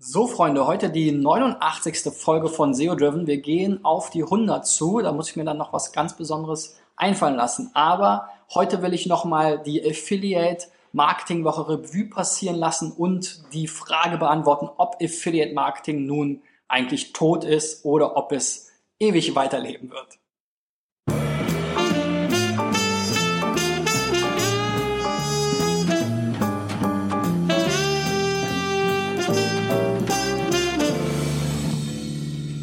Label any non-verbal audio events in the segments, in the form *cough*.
So, Freunde, heute die 89. Folge von SEO Driven. Wir gehen auf die 100 zu. Da muss ich mir dann noch was ganz Besonderes einfallen lassen. Aber heute will ich nochmal die Affiliate Marketing Woche Revue passieren lassen und die Frage beantworten, ob Affiliate Marketing nun eigentlich tot ist oder ob es ewig weiterleben wird.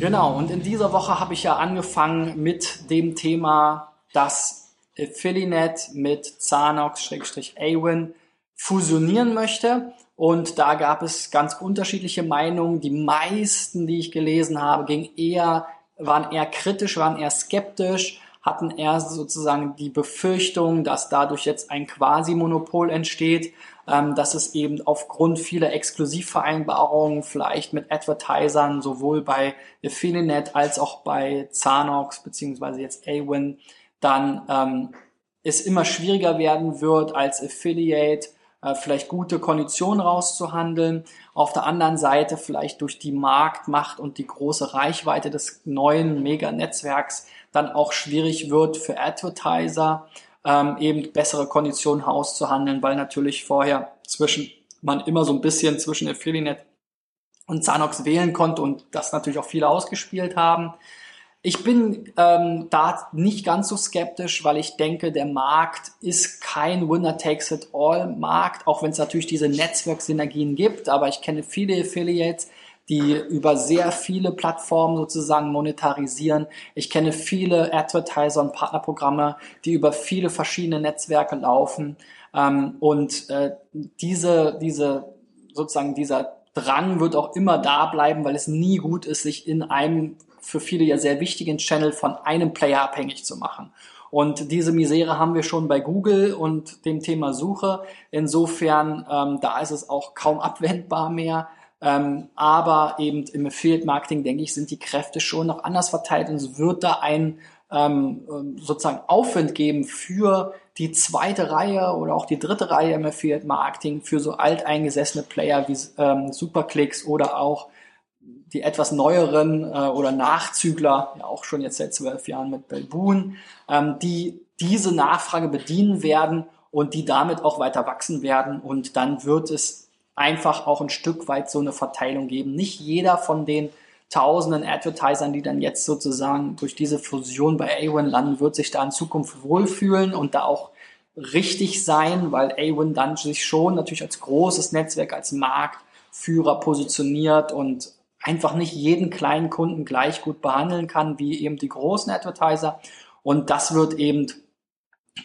Genau, und in dieser Woche habe ich ja angefangen mit dem Thema, dass Affiliate mit Zanox-Awin fusionieren möchte. Und da gab es ganz unterschiedliche Meinungen. Die meisten, die ich gelesen habe, gingen eher, waren eher kritisch, waren eher skeptisch, hatten eher sozusagen die Befürchtung, dass dadurch jetzt ein Quasi-Monopol entsteht ähm, dass es eben aufgrund vieler Exklusivvereinbarungen vielleicht mit Advertisern sowohl bei Affiliate als auch bei Zanox beziehungsweise jetzt Awin dann ähm, es immer schwieriger werden wird als Affiliate äh, vielleicht gute Konditionen rauszuhandeln. Auf der anderen Seite vielleicht durch die Marktmacht und die große Reichweite des neuen Mega-Netzwerks dann auch schwierig wird für Advertiser ähm, eben bessere Konditionen auszuhandeln, weil natürlich vorher zwischen man immer so ein bisschen zwischen Affiliate und Zanox wählen konnte und das natürlich auch viele ausgespielt haben. Ich bin ähm, da nicht ganz so skeptisch, weil ich denke, der Markt ist kein Winner-Takes-it-all-Markt, auch wenn es natürlich diese Netzwerksynergien gibt. Aber ich kenne viele Affiliates, die über sehr viele Plattformen sozusagen monetarisieren. Ich kenne viele Advertiser und Partnerprogramme, die über viele verschiedene Netzwerke laufen. Ähm, und äh, diese, diese, sozusagen dieser Drang wird auch immer da bleiben, weil es nie gut ist, sich in einem für viele ja sehr wichtigen Channel von einem Player abhängig zu machen. Und diese Misere haben wir schon bei Google und dem Thema Suche. Insofern, ähm, da ist es auch kaum abwendbar mehr. Ähm, aber eben im Affiliate Marketing, denke ich, sind die Kräfte schon noch anders verteilt und es wird da ein ähm, ähm, sozusagen Aufwand geben für die zweite Reihe oder auch die dritte Reihe im Affiliate Marketing für so alteingesessene Player wie ähm, Superclicks oder auch die etwas neueren äh, oder Nachzügler, ja auch schon jetzt seit zwölf Jahren mit Belboon, ähm, die diese Nachfrage bedienen werden und die damit auch weiter wachsen werden. Und dann wird es einfach auch ein Stück weit so eine Verteilung geben. Nicht jeder von den tausenden Advertisern, die dann jetzt sozusagen durch diese Fusion bei A1 landen, wird sich da in Zukunft wohlfühlen und da auch richtig sein, weil A1 dann sich schon natürlich als großes Netzwerk, als Marktführer positioniert und einfach nicht jeden kleinen Kunden gleich gut behandeln kann wie eben die großen Advertiser. Und das wird eben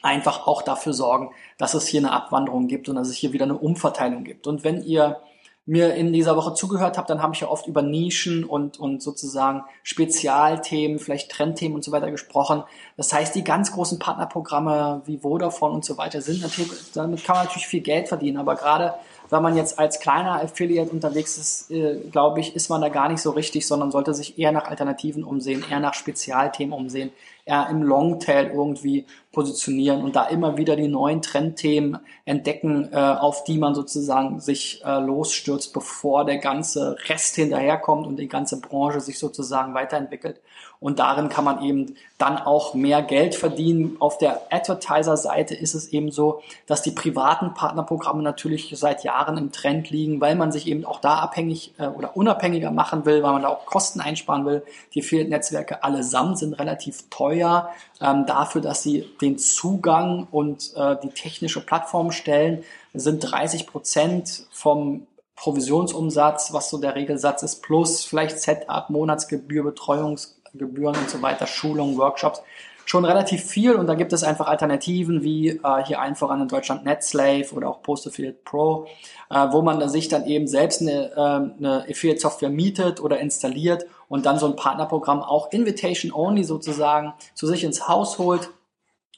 einfach auch dafür sorgen, dass es hier eine Abwanderung gibt und dass es hier wieder eine Umverteilung gibt. Und wenn ihr mir in dieser Woche zugehört habt, dann habe ich ja oft über Nischen und, und sozusagen Spezialthemen, vielleicht Trendthemen und so weiter gesprochen. Das heißt, die ganz großen Partnerprogramme wie Vodafone und so weiter sind natürlich, damit kann man natürlich viel Geld verdienen, aber gerade wenn man jetzt als kleiner Affiliate unterwegs ist, äh, glaube ich, ist man da gar nicht so richtig, sondern sollte sich eher nach Alternativen umsehen, eher nach Spezialthemen umsehen, eher im Longtail irgendwie positionieren und da immer wieder die neuen Trendthemen entdecken, äh, auf die man sozusagen sich äh, losstürzt, bevor der ganze Rest hinterherkommt und die ganze Branche sich sozusagen weiterentwickelt. Und darin kann man eben dann auch mehr Geld verdienen. Auf der Advertiser-Seite ist es eben so, dass die privaten Partnerprogramme natürlich seit Jahren im Trend liegen, weil man sich eben auch da abhängig äh, oder unabhängiger machen will, weil man da auch Kosten einsparen will. Die Affiliate-Netzwerke allesamt sind relativ teuer ähm, dafür, dass sie den Zugang und äh, die technische Plattform stellen, sind 30 Prozent vom Provisionsumsatz, was so der Regelsatz ist, plus vielleicht Setup, Monatsgebühr, Betreuungs Gebühren und so weiter, Schulungen, Workshops, schon relativ viel. Und da gibt es einfach Alternativen wie äh, hier allen voran in Deutschland NetSlave oder auch Post Affiliate Pro, äh, wo man sich dann eben selbst eine, äh, eine Affiliate Software mietet oder installiert und dann so ein Partnerprogramm auch Invitation Only sozusagen zu sich ins Haus holt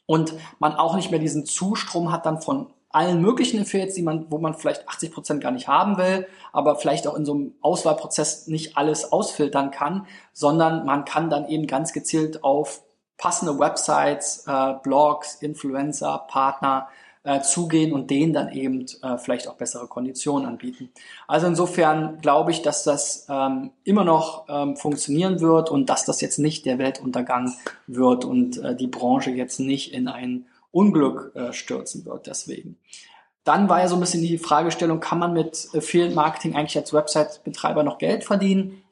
und man auch nicht mehr diesen Zustrom hat dann von allen möglichen Affiliates, die man, wo man vielleicht 80 Prozent gar nicht haben will, aber vielleicht auch in so einem Auswahlprozess nicht alles ausfiltern kann, sondern man kann dann eben ganz gezielt auf passende Websites, äh, Blogs, Influencer, Partner äh, zugehen und denen dann eben äh, vielleicht auch bessere Konditionen anbieten. Also insofern glaube ich, dass das ähm, immer noch ähm, funktionieren wird und dass das jetzt nicht der Weltuntergang wird und äh, die Branche jetzt nicht in ein Unglück äh, stürzen wird deswegen. Dann war ja so ein bisschen die Fragestellung, kann man mit Affiliate Marketing eigentlich als Website-Betreiber noch Geld verdienen?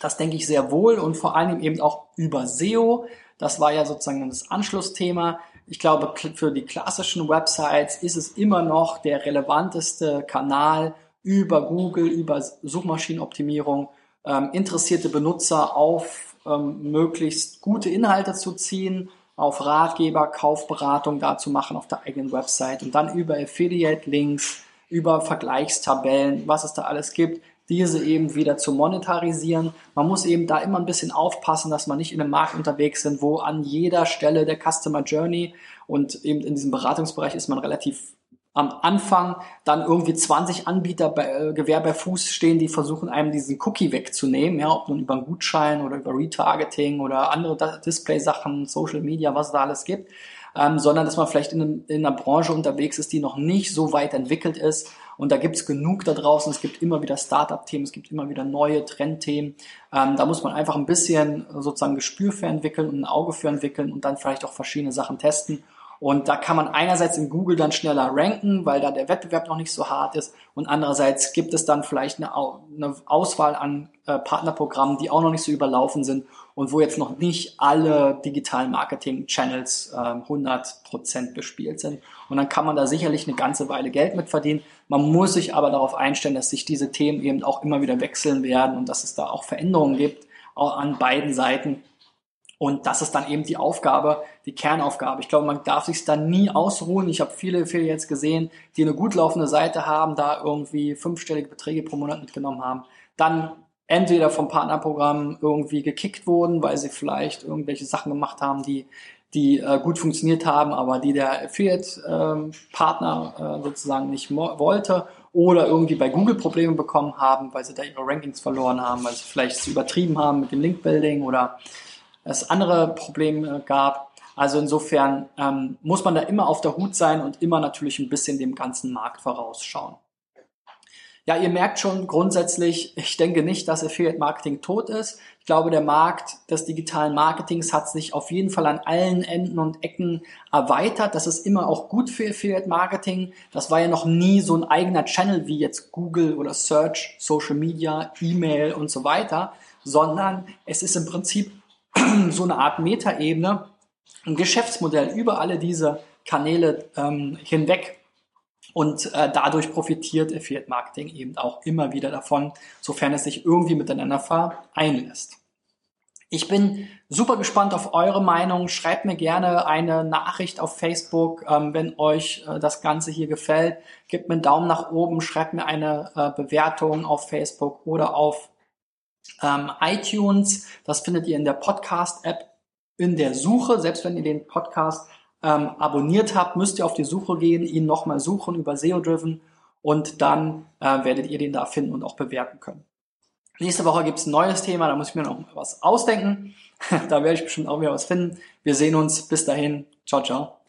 Das denke ich sehr wohl und vor allem eben auch über SEO. Das war ja sozusagen das Anschlussthema. Ich glaube, für die klassischen Websites ist es immer noch der relevanteste Kanal über Google, über Suchmaschinenoptimierung, ähm, interessierte Benutzer auf ähm, möglichst gute Inhalte zu ziehen, auf Ratgeber, Kaufberatung da zu machen auf der eigenen Website und dann über Affiliate-Links, über Vergleichstabellen, was es da alles gibt, diese eben wieder zu monetarisieren. Man muss eben da immer ein bisschen aufpassen, dass man nicht in einem Markt unterwegs sind, wo an jeder Stelle der Customer Journey und eben in diesem Beratungsbereich ist man relativ am Anfang dann irgendwie 20 Anbieter bei, äh, Gewehr bei Fuß stehen, die versuchen einem diesen Cookie wegzunehmen, ja, ob nun über einen Gutschein oder über Retargeting oder andere Display-Sachen, Social Media, was da alles gibt, ähm, sondern dass man vielleicht in, einem, in einer Branche unterwegs ist, die noch nicht so weit entwickelt ist und da gibt's genug da draußen. Es gibt immer wieder Startup-Themen, es gibt immer wieder neue Trendthemen. Ähm, da muss man einfach ein bisschen sozusagen Gespür für entwickeln und ein Auge für entwickeln und dann vielleicht auch verschiedene Sachen testen. Und da kann man einerseits in Google dann schneller ranken, weil da der Wettbewerb noch nicht so hart ist. Und andererseits gibt es dann vielleicht eine, Auswahl an äh, Partnerprogrammen, die auch noch nicht so überlaufen sind und wo jetzt noch nicht alle digitalen Marketing-Channels äh, 100% bespielt sind. Und dann kann man da sicherlich eine ganze Weile Geld mit verdienen. Man muss sich aber darauf einstellen, dass sich diese Themen eben auch immer wieder wechseln werden und dass es da auch Veränderungen gibt, an beiden Seiten. Und das ist dann eben die Aufgabe, die Kernaufgabe. Ich glaube, man darf sich dann nie ausruhen. Ich habe viele, viele jetzt gesehen, die eine gut laufende Seite haben, da irgendwie fünfstellige Beträge pro Monat mitgenommen haben. Dann entweder vom Partnerprogramm irgendwie gekickt wurden, weil sie vielleicht irgendwelche Sachen gemacht haben, die, die äh, gut funktioniert haben, aber die der Affiliate-Partner ähm, äh, sozusagen nicht wollte oder irgendwie bei Google Probleme bekommen haben, weil sie da ihre Rankings verloren haben, weil sie vielleicht übertrieben haben mit dem Link-Building oder es andere Probleme gab. Also insofern ähm, muss man da immer auf der Hut sein und immer natürlich ein bisschen dem ganzen Markt vorausschauen. Ja, ihr merkt schon grundsätzlich, ich denke nicht, dass Affiliate Marketing tot ist. Ich glaube, der Markt des digitalen Marketings hat sich auf jeden Fall an allen Enden und Ecken erweitert. Das ist immer auch gut für Affiliate Marketing. Das war ja noch nie so ein eigener Channel wie jetzt Google oder Search, Social Media, E-Mail und so weiter, sondern es ist im Prinzip so eine Art Metaebene, ein Geschäftsmodell über alle diese Kanäle ähm, hinweg und äh, dadurch profitiert Affiliate Marketing eben auch immer wieder davon, sofern es sich irgendwie miteinander vereinlässt. Ich bin super gespannt auf eure Meinung. Schreibt mir gerne eine Nachricht auf Facebook, ähm, wenn euch äh, das Ganze hier gefällt. Gebt mir einen Daumen nach oben, schreibt mir eine äh, Bewertung auf Facebook oder auf ähm, iTunes. Das findet ihr in der Podcast-App in der Suche. Selbst wenn ihr den Podcast ähm, abonniert habt, müsst ihr auf die Suche gehen, ihn nochmal suchen über SEO-Driven und dann äh, werdet ihr den da finden und auch bewerten können. Nächste Woche gibt's ein neues Thema, da muss ich mir noch was ausdenken. *laughs* da werde ich bestimmt auch wieder was finden. Wir sehen uns. Bis dahin. Ciao, ciao.